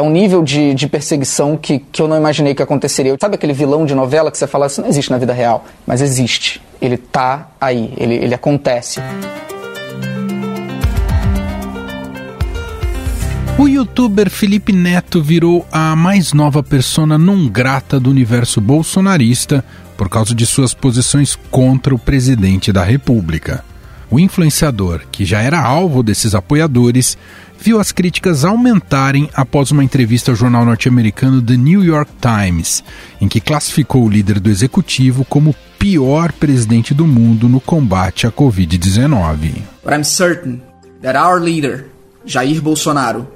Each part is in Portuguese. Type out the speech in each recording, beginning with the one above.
é um nível de, de perseguição que, que eu não imaginei que aconteceria. Sabe aquele vilão de novela que você fala, isso não existe na vida real, mas existe. Ele tá aí, ele, ele acontece. O youtuber Felipe Neto virou a mais nova persona não grata do universo bolsonarista por causa de suas posições contra o presidente da República. O influenciador, que já era alvo desses apoiadores, viu as críticas aumentarem após uma entrevista ao jornal norte-americano The New York Times, em que classificou o líder do executivo como o pior presidente do mundo no combate à Covid-19. But I'm certain that our leader, Jair Bolsonaro,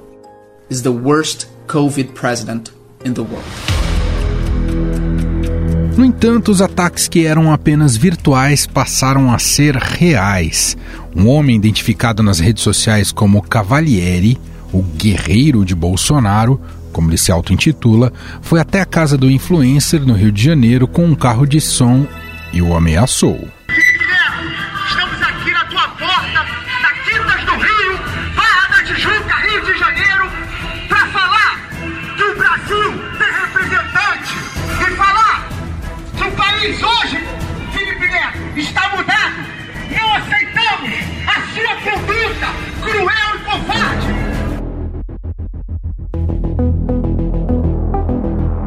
is the worst COVID president in the world. No entanto, os ataques que eram apenas virtuais passaram a ser reais. Um homem identificado nas redes sociais como Cavalieri, o guerreiro de Bolsonaro, como ele se auto-intitula, foi até a casa do influencer no Rio de Janeiro com um carro de som e o ameaçou.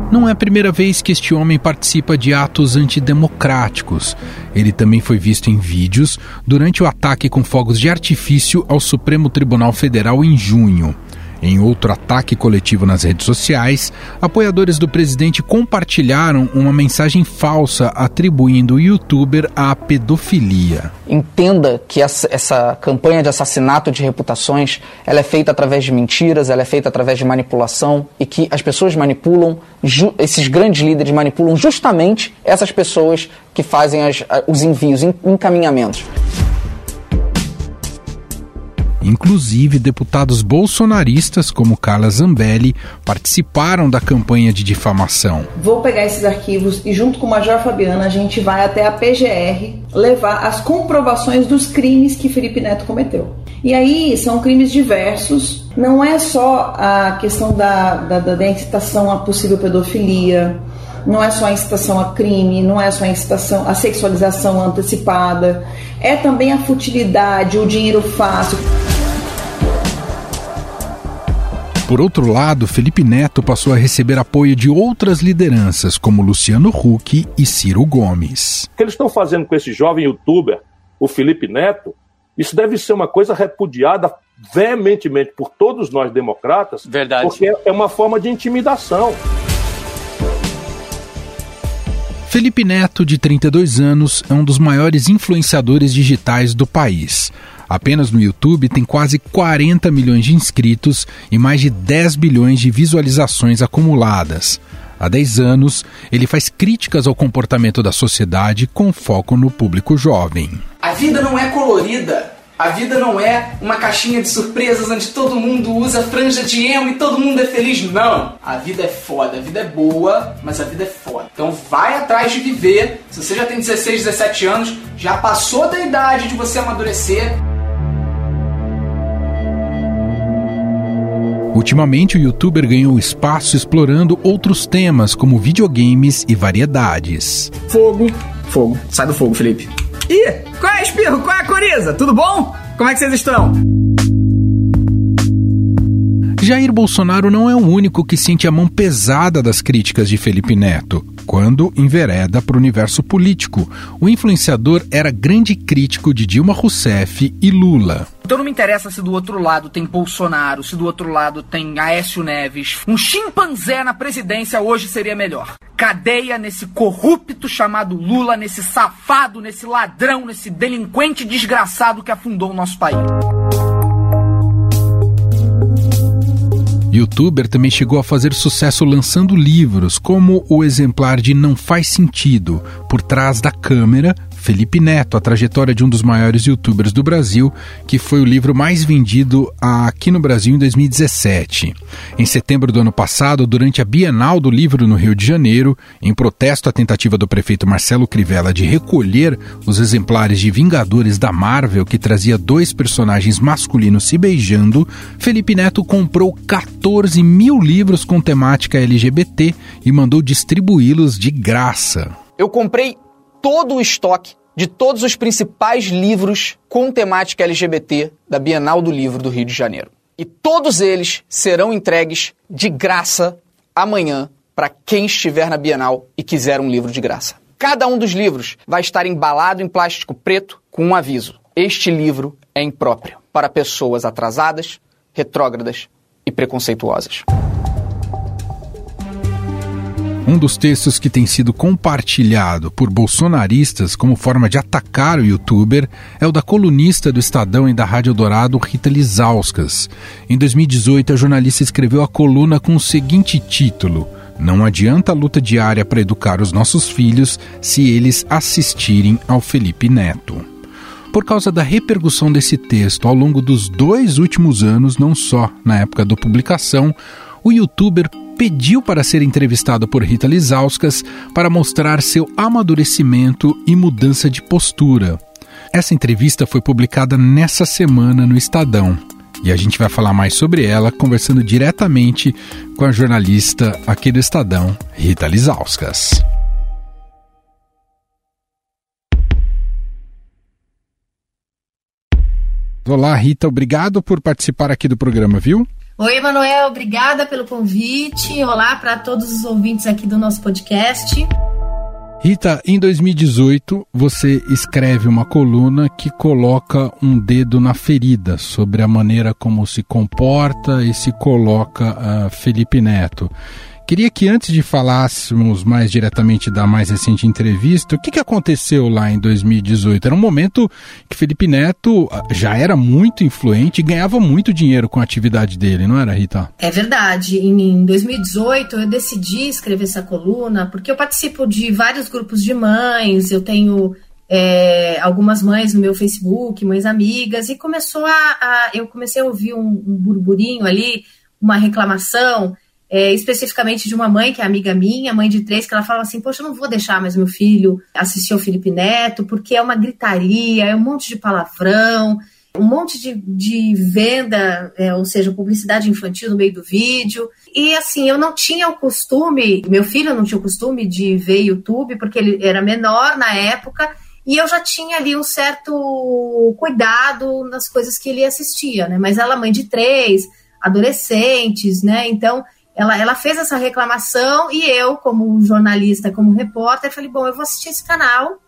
Não é a primeira vez que este homem participa de atos antidemocráticos. Ele também foi visto em vídeos durante o ataque com fogos de artifício ao Supremo Tribunal Federal em junho. Em outro ataque coletivo nas redes sociais, apoiadores do presidente compartilharam uma mensagem falsa atribuindo o youtuber à pedofilia. Entenda que essa, campanha de assassinato de reputações ela é feita através de mentiras, ela é feita através de manipulação e que as pessoas manipulam, esses grandes líderes manipulam justamente essas pessoas que fazem as, os envios, encaminhamentos. Inclusive, deputados bolsonaristas como Carla Zambelli participaram da campanha de difamação. Vou pegar esses arquivos e, junto com o Major Fabiana, a gente vai até a PGR levar as comprovações dos crimes que Felipe Neto cometeu. E aí são crimes diversos, não é só a questão da, da, da incitação à possível pedofilia, não é só a incitação a crime, não é só a incitação à sexualização antecipada, é também a futilidade, o dinheiro fácil. Por outro lado, Felipe Neto passou a receber apoio de outras lideranças, como Luciano Huck e Ciro Gomes. O que eles estão fazendo com esse jovem youtuber, o Felipe Neto, isso deve ser uma coisa repudiada veementemente por todos nós democratas, Verdade. porque é uma forma de intimidação. Felipe Neto, de 32 anos, é um dos maiores influenciadores digitais do país. Apenas no YouTube tem quase 40 milhões de inscritos e mais de 10 bilhões de visualizações acumuladas. Há 10 anos, ele faz críticas ao comportamento da sociedade com foco no público jovem. A vida não é colorida. A vida não é uma caixinha de surpresas onde todo mundo usa franja de emo e todo mundo é feliz. Não! A vida é foda, a vida é boa, mas a vida é foda. Então vai atrás de viver. Se você já tem 16, 17 anos, já passou da idade de você amadurecer. Ultimamente, o youtuber ganhou espaço explorando outros temas, como videogames e variedades. Fogo, fogo. Sai do fogo, Felipe. Ih, qual é, Espirro? Qual é a coriza? Tudo bom? Como é que vocês estão? Jair Bolsonaro não é o único que sente a mão pesada das críticas de Felipe Neto. Quando envereda para o universo político, o influenciador era grande crítico de Dilma Rousseff e Lula. Então não me interessa se do outro lado tem Bolsonaro, se do outro lado tem Aécio Neves. Um chimpanzé na presidência hoje seria melhor. Cadeia nesse corrupto chamado Lula, nesse safado, nesse ladrão, nesse delinquente desgraçado que afundou o nosso país. Youtuber também chegou a fazer sucesso lançando livros, como o exemplar de Não Faz Sentido, Por Trás da Câmera, Felipe Neto, a trajetória de um dos maiores youtubers do Brasil, que foi o livro mais vendido aqui no Brasil em 2017. Em setembro do ano passado, durante a Bienal do Livro no Rio de Janeiro, em protesto à tentativa do prefeito Marcelo Crivella de recolher os exemplares de Vingadores da Marvel, que trazia dois personagens masculinos se beijando, Felipe Neto comprou 14 mil livros com temática LGBT e mandou distribuí-los de graça. Eu comprei todo o estoque de todos os principais livros com temática LGBT da Bienal do Livro do Rio de Janeiro. E todos eles serão entregues de graça amanhã para quem estiver na Bienal e quiser um livro de graça. Cada um dos livros vai estar embalado em plástico preto com um aviso: Este livro é impróprio para pessoas atrasadas, retrógradas e preconceituosas. Um dos textos que tem sido compartilhado por bolsonaristas como forma de atacar o youtuber é o da colunista do Estadão e da Rádio Dourado, Rita Lizauskas. Em 2018, a jornalista escreveu a coluna com o seguinte título: Não adianta a luta diária para educar os nossos filhos se eles assistirem ao Felipe Neto. Por causa da repercussão desse texto ao longo dos dois últimos anos, não só na época da publicação, o youtuber pediu para ser entrevistado por Rita Lizauskas para mostrar seu amadurecimento e mudança de postura. Essa entrevista foi publicada nessa semana no Estadão. E a gente vai falar mais sobre ela conversando diretamente com a jornalista aqui do Estadão, Rita Lizauskas. Olá, Rita, obrigado por participar aqui do programa, viu? Oi, Emanuel, obrigada pelo convite. Olá para todos os ouvintes aqui do nosso podcast. Rita, em 2018 você escreve uma coluna que coloca um dedo na ferida sobre a maneira como se comporta e se coloca uh, Felipe Neto. Queria que antes de falássemos mais diretamente da mais recente entrevista, o que, que aconteceu lá em 2018? Era um momento que Felipe Neto ah, já era muito influente e ganhava muito dinheiro com a atividade dele, não era, Rita? É verdade. Em 2018 eu decidi escrever essa coluna porque eu participo de vários grupos de mães, eu tenho é, algumas mães no meu Facebook, mães amigas, e começou a, a eu comecei a ouvir um, um burburinho ali, uma reclamação é, especificamente de uma mãe, que é amiga minha, mãe de três, que ela fala assim: Poxa, eu não vou deixar mais meu filho assistir ao Felipe Neto, porque é uma gritaria, é um monte de palavrão, um monte de, de venda, é, ou seja, publicidade infantil no meio do vídeo. E assim, eu não tinha o costume, meu filho não tinha o costume de ver YouTube, porque ele era menor na época. E eu já tinha ali um certo cuidado nas coisas que ele assistia, né? Mas ela, mãe de três, adolescentes, né? Então, ela, ela fez essa reclamação e eu, como jornalista, como repórter, falei, bom, eu vou assistir esse canal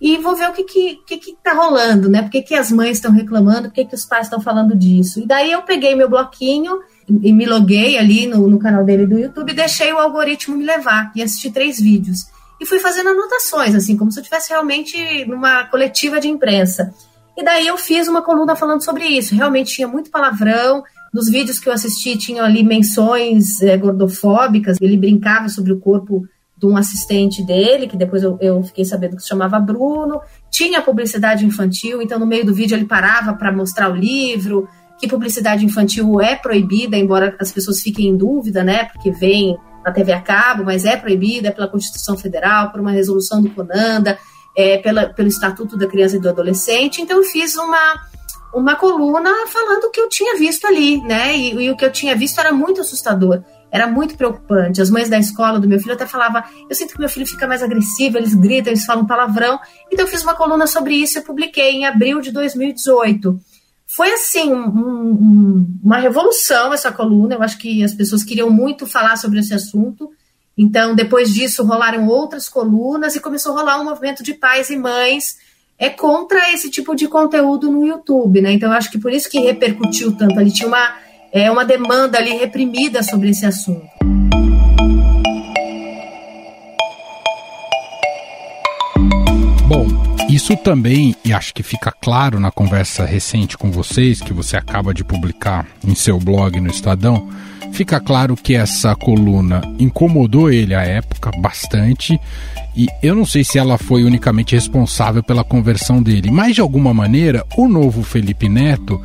e vou ver o que que, que, que tá rolando, né? Por que, que as mães estão reclamando, por que, que os pais estão falando disso. E daí eu peguei meu bloquinho e me loguei ali no, no canal dele do YouTube e deixei o algoritmo me levar e assisti três vídeos. E fui fazendo anotações, assim, como se eu estivesse realmente numa coletiva de imprensa. E daí eu fiz uma coluna falando sobre isso. Realmente tinha muito palavrão, nos vídeos que eu assisti, tinham ali menções é, gordofóbicas. Ele brincava sobre o corpo de um assistente dele, que depois eu, eu fiquei sabendo que se chamava Bruno. Tinha publicidade infantil, então no meio do vídeo ele parava para mostrar o livro. Que publicidade infantil é proibida, embora as pessoas fiquem em dúvida, né? Porque vem na TV a cabo, mas é proibida pela Constituição Federal, por uma resolução do CONANDA, é, pela, pelo Estatuto da Criança e do Adolescente. Então eu fiz uma uma coluna falando o que eu tinha visto ali, né? E, e, o que eu tinha visto era muito assustador, era muito preocupante. As mães da escola do meu filho até falavam: eu sinto que meu filho fica mais agressivo, eles gritam, eles falam palavrão. Então eu fiz uma coluna sobre isso e publiquei em abril de 2018. Foi assim um, um, uma revolução essa coluna. Eu acho que as pessoas queriam muito falar sobre esse assunto. Então, depois disso, rolaram outras colunas e começou a rolar um movimento de pais e mães é contra esse tipo de conteúdo no YouTube, né? Então acho que por isso que repercutiu tanto. Ali tinha uma, é, uma demanda ali reprimida sobre esse assunto. Bom, isso também, e acho que fica claro na conversa recente com vocês, que você acaba de publicar em seu blog no Estadão, Fica claro que essa coluna incomodou ele à época bastante. E eu não sei se ela foi unicamente responsável pela conversão dele, mas de alguma maneira o novo Felipe Neto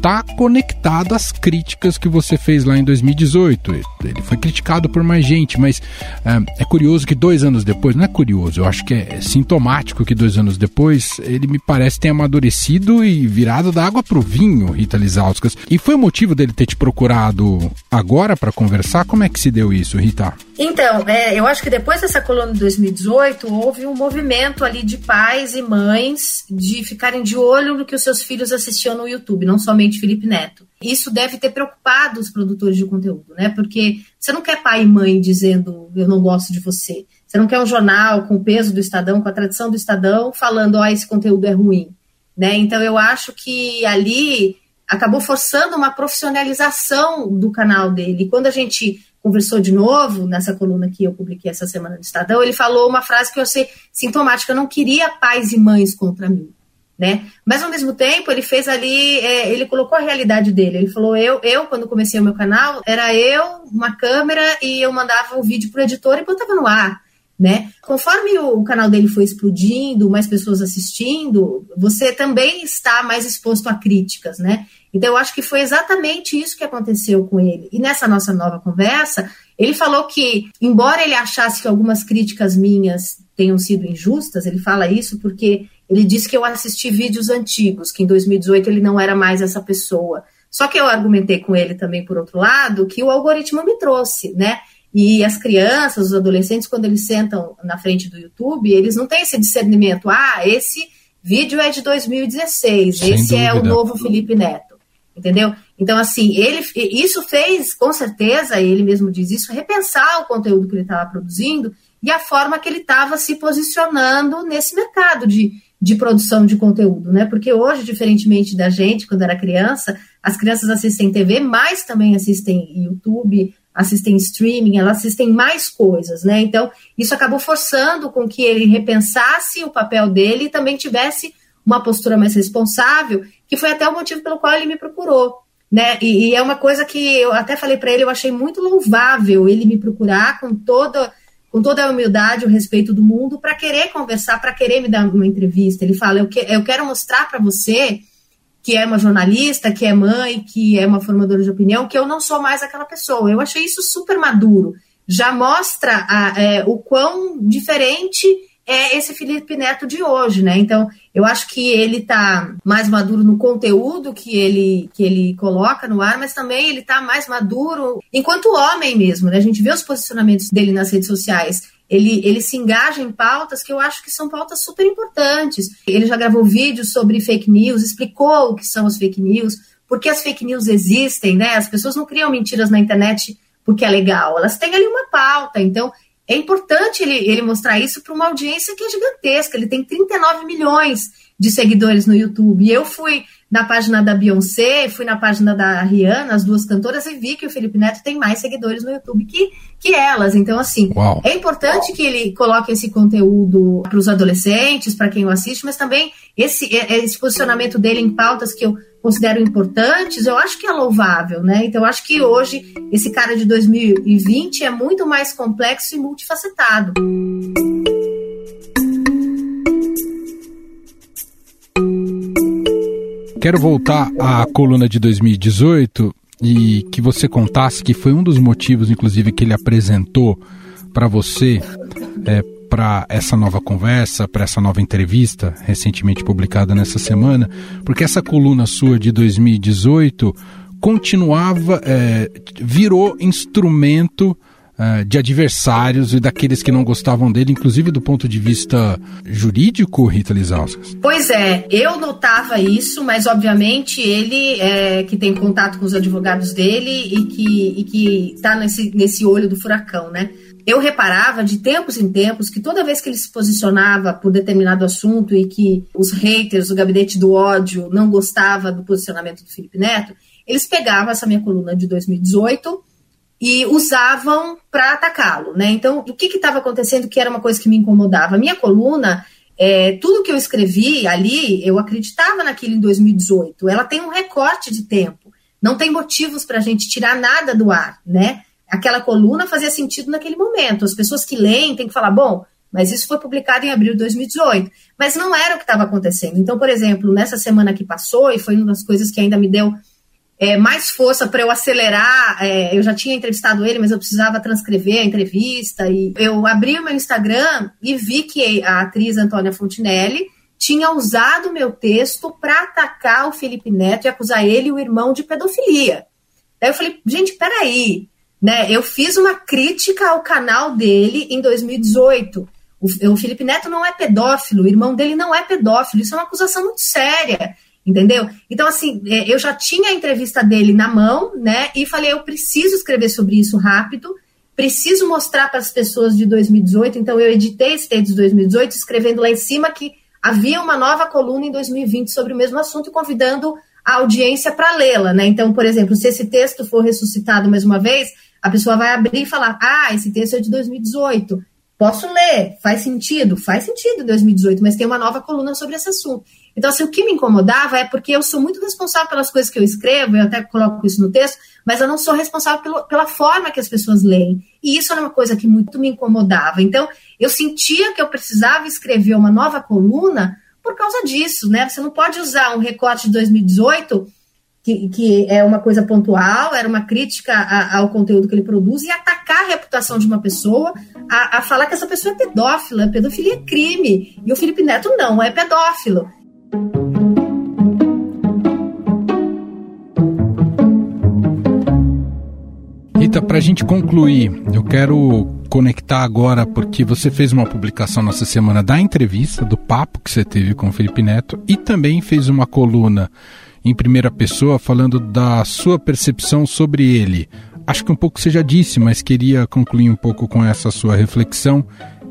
está conectado às críticas que você fez lá em 2018. Ele foi criticado por mais gente, mas é, é curioso que dois anos depois, não é curioso, eu acho que é sintomático que dois anos depois ele me parece ter amadurecido e virado da água pro vinho, Rita Lizauskas. E foi o motivo dele ter te procurado agora para conversar? Como é que se deu isso, Rita? Então, é, eu acho que depois dessa coluna de 2018, houve um movimento ali de pais e mães de ficarem de olho no que os seus filhos assistiam no YouTube, não somente Felipe Neto. Isso deve ter preocupado os produtores de conteúdo, né? Porque você não quer pai e mãe dizendo eu não gosto de você. Você não quer um jornal com o peso do Estadão, com a tradição do Estadão, falando, ó, oh, esse conteúdo é ruim. Né? Então eu acho que ali acabou forçando uma profissionalização do canal dele. Quando a gente conversou de novo nessa coluna que eu publiquei essa semana no Estadão, ele falou uma frase que eu sei sintomática: eu não queria pais e mães contra mim. Né? Mas ao mesmo tempo ele fez ali, é, ele colocou a realidade dele. Ele falou: eu, eu, quando comecei o meu canal, era eu, uma câmera, e eu mandava o vídeo pro editor e botava no ar. Né? Conforme o, canal dele foi explodindo, mais pessoas assistindo, você também está mais exposto a críticas, né? Então, eu acho que foi exatamente isso que aconteceu com ele. E nessa nossa nova conversa, ele falou que, embora ele achasse que algumas críticas minhas tenham sido injustas, ele fala isso porque ele disse que eu assisti vídeos antigos, que em 2018 ele não era mais essa pessoa. Só que eu argumentei com ele também, por outro lado, que o algoritmo me trouxe, né? E as crianças, os adolescentes, quando eles sentam na frente do YouTube, eles não têm esse discernimento. Ah, esse vídeo é de 2016, Sem esse dúvida. é o novo Felipe Neto entendeu? Então, assim, ele, isso fez, com certeza, ele mesmo diz isso, repensar o conteúdo que ele estava produzindo e a forma que ele estava se posicionando nesse mercado de, de produção de conteúdo, né? Porque hoje, diferentemente da gente, quando era criança, as crianças assistem TV, mas também assistem YouTube, assistem streaming, elas assistem mais coisas, né? Então, isso acabou forçando com que ele repensasse o papel dele e também tivesse uma postura mais responsável, que foi até o motivo pelo qual ele me procurou. Né? E, e é uma coisa que eu até falei para ele, eu achei muito louvável ele me procurar com toda com toda a humildade, o respeito do mundo, para querer conversar, para querer me dar uma entrevista. Ele fala: eu, que, eu quero mostrar para você, que é uma jornalista, que é mãe, que é uma formadora de opinião, que eu não sou mais aquela pessoa. Eu achei isso super maduro. Já mostra a, é, o quão diferente é esse Felipe Neto de hoje, né? Então, eu acho que ele está mais maduro no conteúdo que ele, que ele coloca no ar, mas também ele está mais maduro enquanto homem mesmo, né? A gente vê os posicionamentos dele nas redes sociais. Ele, ele se engaja em pautas que eu acho que são pautas super importantes. Ele já gravou vídeos sobre fake news, explicou o que são as fake news, por que as fake news existem, né? As pessoas não criam mentiras na internet porque é legal, elas têm ali uma pauta. Então, é importante ele, ele mostrar isso para uma audiência que é gigantesca. Ele tem 39 milhões de seguidores no YouTube. E eu fui na página da Beyoncé, fui na página da Rihanna, as duas cantoras, e vi que o Felipe Neto tem mais seguidores no YouTube que, que elas. Então, assim, Uau. é importante que ele coloque esse conteúdo para os adolescentes, para quem o assiste, mas também esse, esse posicionamento dele em pautas que eu considero importantes, eu acho que é louvável, né? Então, eu acho que hoje esse cara de 2020 é muito mais complexo e multifacetado. Quero voltar à coluna de 2018 e que você contasse que foi um dos motivos, inclusive, que ele apresentou para você é, para essa nova conversa, para essa nova entrevista recentemente publicada nessa semana, porque essa coluna sua de 2018 continuava, é, virou instrumento é, de adversários e daqueles que não gostavam dele, inclusive do ponto de vista jurídico, Rita Lizauskas? Pois é, eu notava isso, mas obviamente ele é, que tem contato com os advogados dele e que está nesse, nesse olho do furacão, né? eu reparava de tempos em tempos que toda vez que ele se posicionava por determinado assunto e que os haters, o gabinete do ódio, não gostava do posicionamento do Felipe Neto, eles pegavam essa minha coluna de 2018 e usavam para atacá-lo, né? Então, o que estava acontecendo que era uma coisa que me incomodava? A minha coluna, é, tudo que eu escrevi ali, eu acreditava naquilo em 2018. Ela tem um recorte de tempo. não tem motivos para a gente tirar nada do ar, né? Aquela coluna fazia sentido naquele momento. As pessoas que leem têm que falar, bom, mas isso foi publicado em abril de 2018. Mas não era o que estava acontecendo. Então, por exemplo, nessa semana que passou, e foi uma das coisas que ainda me deu é, mais força para eu acelerar. É, eu já tinha entrevistado ele, mas eu precisava transcrever a entrevista. E eu abri o meu Instagram e vi que a atriz Antônia Fontinelli tinha usado meu texto para atacar o Felipe Neto e acusar ele e o irmão de pedofilia. Daí eu falei, gente, peraí, né? Eu fiz uma crítica ao canal dele em 2018. O, o Felipe Neto não é pedófilo, o irmão dele não é pedófilo. Isso é uma acusação muito séria, entendeu? Então, assim, é, eu já tinha a entrevista dele na mão, né? E falei, eu preciso escrever sobre isso rápido, preciso mostrar para as pessoas de 2018. Então, eu editei esse texto de 2018, escrevendo lá em cima que havia uma nova coluna em 2020 sobre o mesmo assunto, convidando a audiência para lê-la, né? Então, por exemplo, se esse texto for ressuscitado mais uma vez, a pessoa vai abrir e falar: Ah, esse texto é de 2018. Posso ler? Faz sentido? Faz sentido 2018, mas tem uma nova coluna sobre esse assunto. Então, assim, o que me incomodava é porque eu sou muito responsável pelas coisas que eu escrevo, eu até coloco isso no texto, mas eu não sou responsável pelo, pela forma que as pessoas leem. E isso era uma coisa que muito me incomodava. Então, eu sentia que eu precisava escrever uma nova coluna por causa disso, né? Você não pode usar um recorte de 2018, que, que é uma coisa pontual, era uma crítica a, ao conteúdo que ele produz, e atacar a reputação de uma pessoa, a, a falar que essa pessoa é pedófila, pedofilia é crime, e o Felipe Neto não é pedófilo. Rita, para a gente concluir, eu quero conectar agora porque você fez uma publicação nessa semana da entrevista, do papo que você teve com o Felipe Neto e também fez uma coluna em primeira pessoa falando da sua percepção sobre ele. Acho que um pouco você já disse, mas queria concluir um pouco com essa sua reflexão.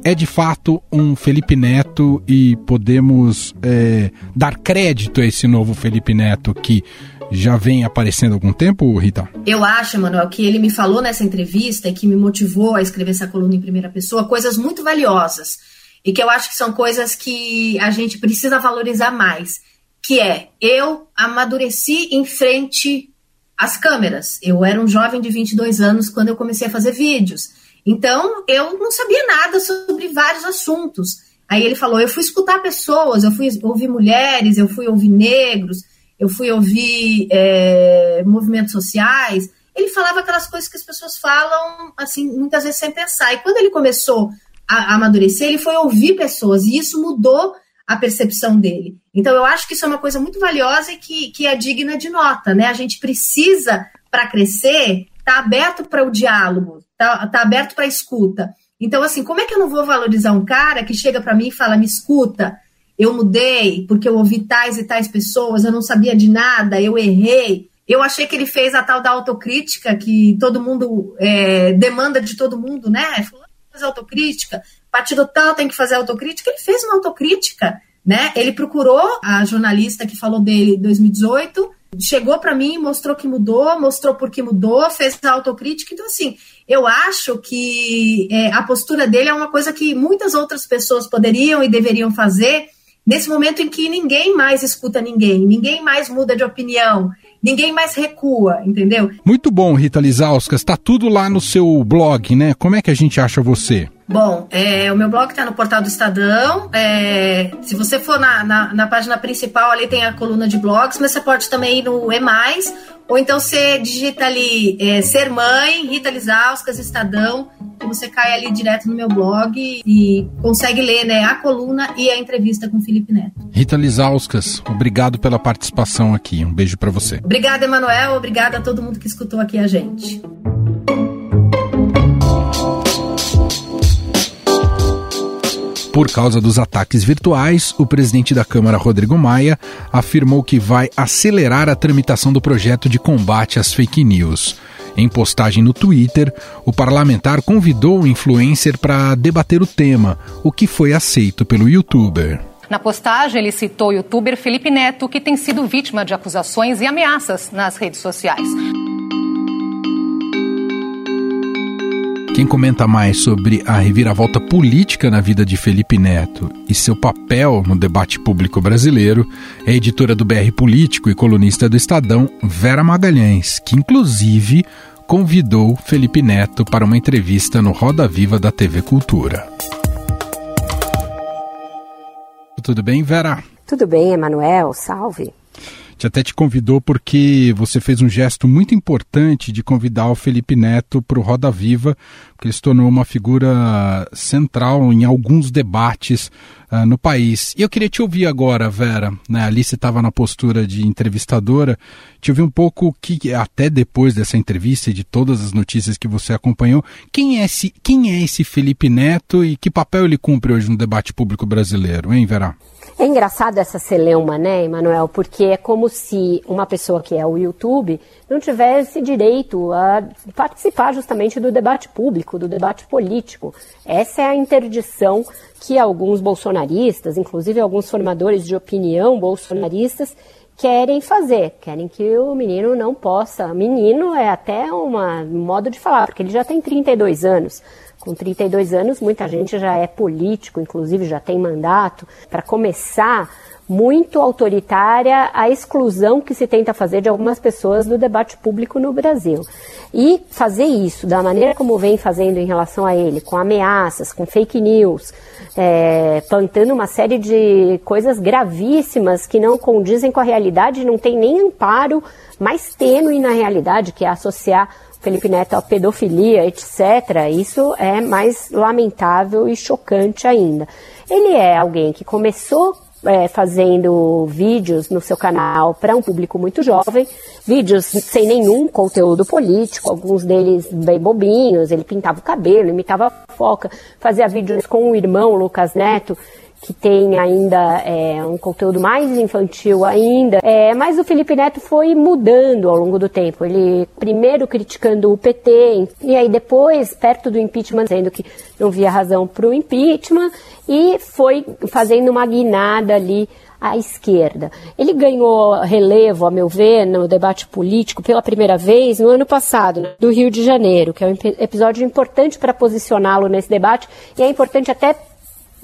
É de fato um Felipe Neto e podemos é, dar crédito a esse novo Felipe Neto que já vem aparecendo há algum tempo, Rita? Eu acho, Emanuel, que ele me falou nessa entrevista e que me motivou a escrever essa coluna em primeira pessoa, coisas muito valiosas. E que eu acho que são coisas que a gente precisa valorizar mais. Que é, eu amadureci em frente às câmeras. Eu era um jovem de 22 anos quando eu comecei a fazer vídeos. Então, eu não sabia nada sobre vários assuntos. Aí ele falou: eu fui escutar pessoas, eu fui ouvir mulheres, eu fui ouvir negros, eu fui ouvir é, movimentos sociais, ele falava aquelas coisas que as pessoas falam, assim, muitas vezes sem pensar. E quando ele começou a, a amadurecer, ele foi ouvir pessoas, e isso mudou a percepção dele. Então, eu acho que isso é uma coisa muito valiosa e que, que é digna de nota, né? A gente precisa, para crescer, estar tá aberto para o diálogo, tá, tá aberto para escuta. Então, assim, como é que eu não vou valorizar um cara que chega para mim e fala, me escuta, eu mudei porque eu ouvi tais e tais pessoas, eu não sabia de nada, eu errei. Eu achei que ele fez a tal da autocrítica que todo mundo é, demanda de todo mundo, né? fazer autocrítica, partido tal tem que fazer autocrítica. Ele fez uma autocrítica, né? Ele procurou a jornalista que falou dele em 2018, chegou para mim, mostrou que mudou, mostrou por que mudou, fez a autocrítica. Então, assim, eu acho que é, a postura dele é uma coisa que muitas outras pessoas poderiam e deveriam fazer Nesse momento em que ninguém mais escuta ninguém, ninguém mais muda de opinião, ninguém mais recua, entendeu? Muito bom, Rita Lizauskas. Está tudo lá no seu blog, né? Como é que a gente acha você? Bom, é, o meu blog está no portal do Estadão. É, se você for na, na, na, página principal, ali tem a coluna de blogs, mas você pode também ir no E, ou então você digita ali é, Ser Mãe, Rita Lizauskas, Estadão, e você cai ali direto no meu blog e consegue ler né, a coluna e a entrevista com o Felipe Neto. Rita Lizauskas, obrigado pela participação aqui. Um beijo para você. Obrigada, Emanuel. Obrigada a todo mundo que escutou aqui a gente. Por causa dos ataques virtuais, o presidente da Câmara, Rodrigo Maia, afirmou que vai acelerar a tramitação do projeto de combate às fake news. Em postagem no Twitter, o parlamentar convidou o influencer para debater o tema, o que foi aceito pelo youtuber. Na postagem, ele citou o youtuber Felipe Neto, que tem sido vítima de acusações e ameaças nas redes sociais. Quem comenta mais sobre a reviravolta política na vida de Felipe Neto e seu papel no debate público brasileiro é a editora do BR Político e colunista do Estadão, Vera Magalhães, que inclusive convidou Felipe Neto para uma entrevista no Roda Viva da TV Cultura. Tudo bem, Vera? Tudo bem, Emanuel. Salve gente até te convidou porque você fez um gesto muito importante de convidar o Felipe Neto para o Roda Viva, porque ele se tornou uma figura central em alguns debates uh, no país. E eu queria te ouvir agora, Vera, né? Ali você estava na postura de entrevistadora, te ouvir um pouco que até depois dessa entrevista e de todas as notícias que você acompanhou, quem é esse, quem é esse Felipe Neto e que papel ele cumpre hoje no debate público brasileiro, hein, Vera? É engraçado essa celeuma, né, Emanuel? Porque é como se uma pessoa que é o YouTube não tivesse direito a participar justamente do debate público, do debate político. Essa é a interdição que alguns bolsonaristas, inclusive alguns formadores de opinião bolsonaristas, querem fazer. Querem que o menino não possa. Menino é até uma, um modo de falar, porque ele já tem 32 anos. Com 32 anos, muita gente já é político, inclusive já tem mandato. Para começar, muito autoritária a exclusão que se tenta fazer de algumas pessoas do debate público no Brasil. E fazer isso da maneira como vem fazendo em relação a ele, com ameaças, com fake news, é, plantando uma série de coisas gravíssimas que não condizem com a realidade, não tem nem amparo mais tênue na realidade, que é associar Felipe Neto a pedofilia, etc., isso é mais lamentável e chocante ainda. Ele é alguém que começou é, fazendo vídeos no seu canal para um público muito jovem, vídeos sem nenhum conteúdo político, alguns deles bem bobinhos, ele pintava o cabelo, imitava a foca, fazia vídeos com o irmão Lucas Neto, que tem ainda é, um conteúdo mais infantil ainda, é, mas o Felipe Neto foi mudando ao longo do tempo. Ele primeiro criticando o PT, e aí depois, perto do impeachment, dizendo que não via razão para o impeachment, e foi fazendo uma guinada ali à esquerda. Ele ganhou relevo, a meu ver, no debate político pela primeira vez no ano passado, do Rio de Janeiro, que é um episódio importante para posicioná-lo nesse debate e é importante até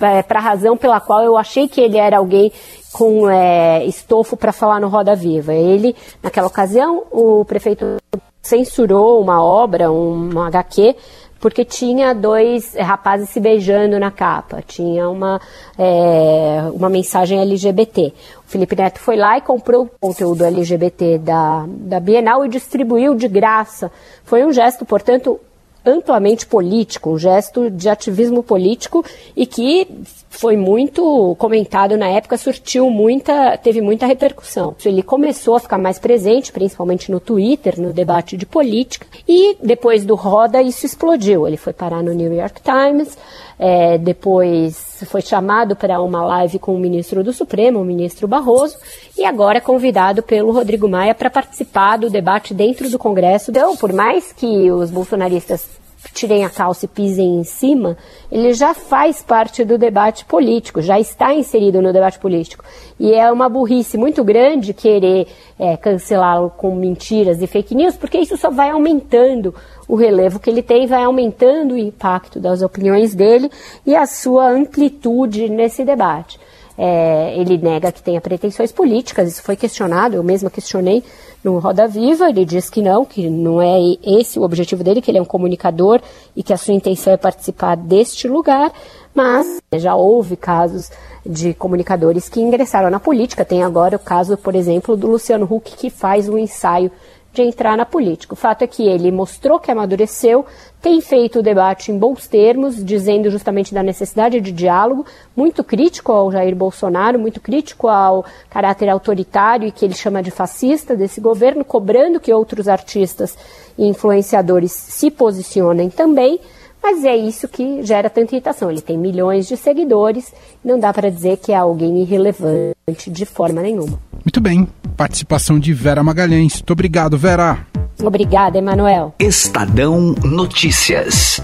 é, para a razão pela qual eu achei que ele era alguém com é, estofo para falar no Roda Viva. Ele, naquela ocasião, o prefeito censurou uma obra, um HQ, porque tinha dois rapazes se beijando na capa, tinha uma, é, uma mensagem LGBT. O Felipe Neto foi lá e comprou o conteúdo LGBT da, da Bienal e distribuiu de graça. Foi um gesto, portanto, amplamente político, um gesto de ativismo político e que foi muito comentado na época, surtiu muita, teve muita repercussão. Ele começou a ficar mais presente, principalmente no Twitter, no debate de política, e depois do Roda isso explodiu. Ele foi parar no New York Times, é, depois foi chamado para uma live com o ministro do Supremo, o ministro Barroso, e agora é convidado pelo Rodrigo Maia para participar do debate dentro do Congresso. Então, por mais que os bolsonaristas tirem a calça e pisem em cima, ele já faz parte do debate político, já está inserido no debate político. E é uma burrice muito grande querer é, cancelá-lo com mentiras e fake news, porque isso só vai aumentando o relevo que ele tem, vai aumentando o impacto das opiniões dele e a sua amplitude nesse debate. É, ele nega que tenha pretensões políticas, isso foi questionado, eu mesma questionei no Roda Viva, ele diz que não, que não é esse o objetivo dele, que ele é um comunicador e que a sua intenção é participar deste lugar, mas já houve casos de comunicadores que ingressaram na política, tem agora o caso, por exemplo, do Luciano Huck, que faz um ensaio de entrar na política. O fato é que ele mostrou que amadureceu, tem feito o debate em bons termos, dizendo justamente da necessidade de diálogo, muito crítico ao Jair Bolsonaro, muito crítico ao caráter autoritário e que ele chama de fascista desse governo, cobrando que outros artistas e influenciadores se posicionem também. Mas é isso que gera tanta irritação. Ele tem milhões de seguidores, não dá para dizer que é alguém irrelevante de forma nenhuma. Muito bem. Participação de Vera Magalhães. Muito obrigado, Vera. Obrigada, Emanuel. Estadão Notícias.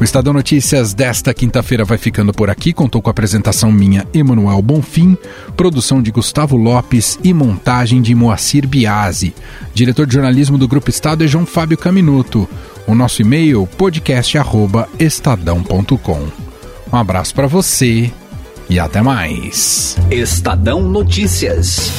O Estadão Notícias desta quinta-feira vai ficando por aqui. Contou com a apresentação minha, Emanuel Bonfim, produção de Gustavo Lopes e montagem de Moacir Biasi. Diretor de jornalismo do Grupo Estado é João Fábio Caminuto. O nosso e-mail podcast@estadão.com. Um abraço para você e até mais. Estadão Notícias.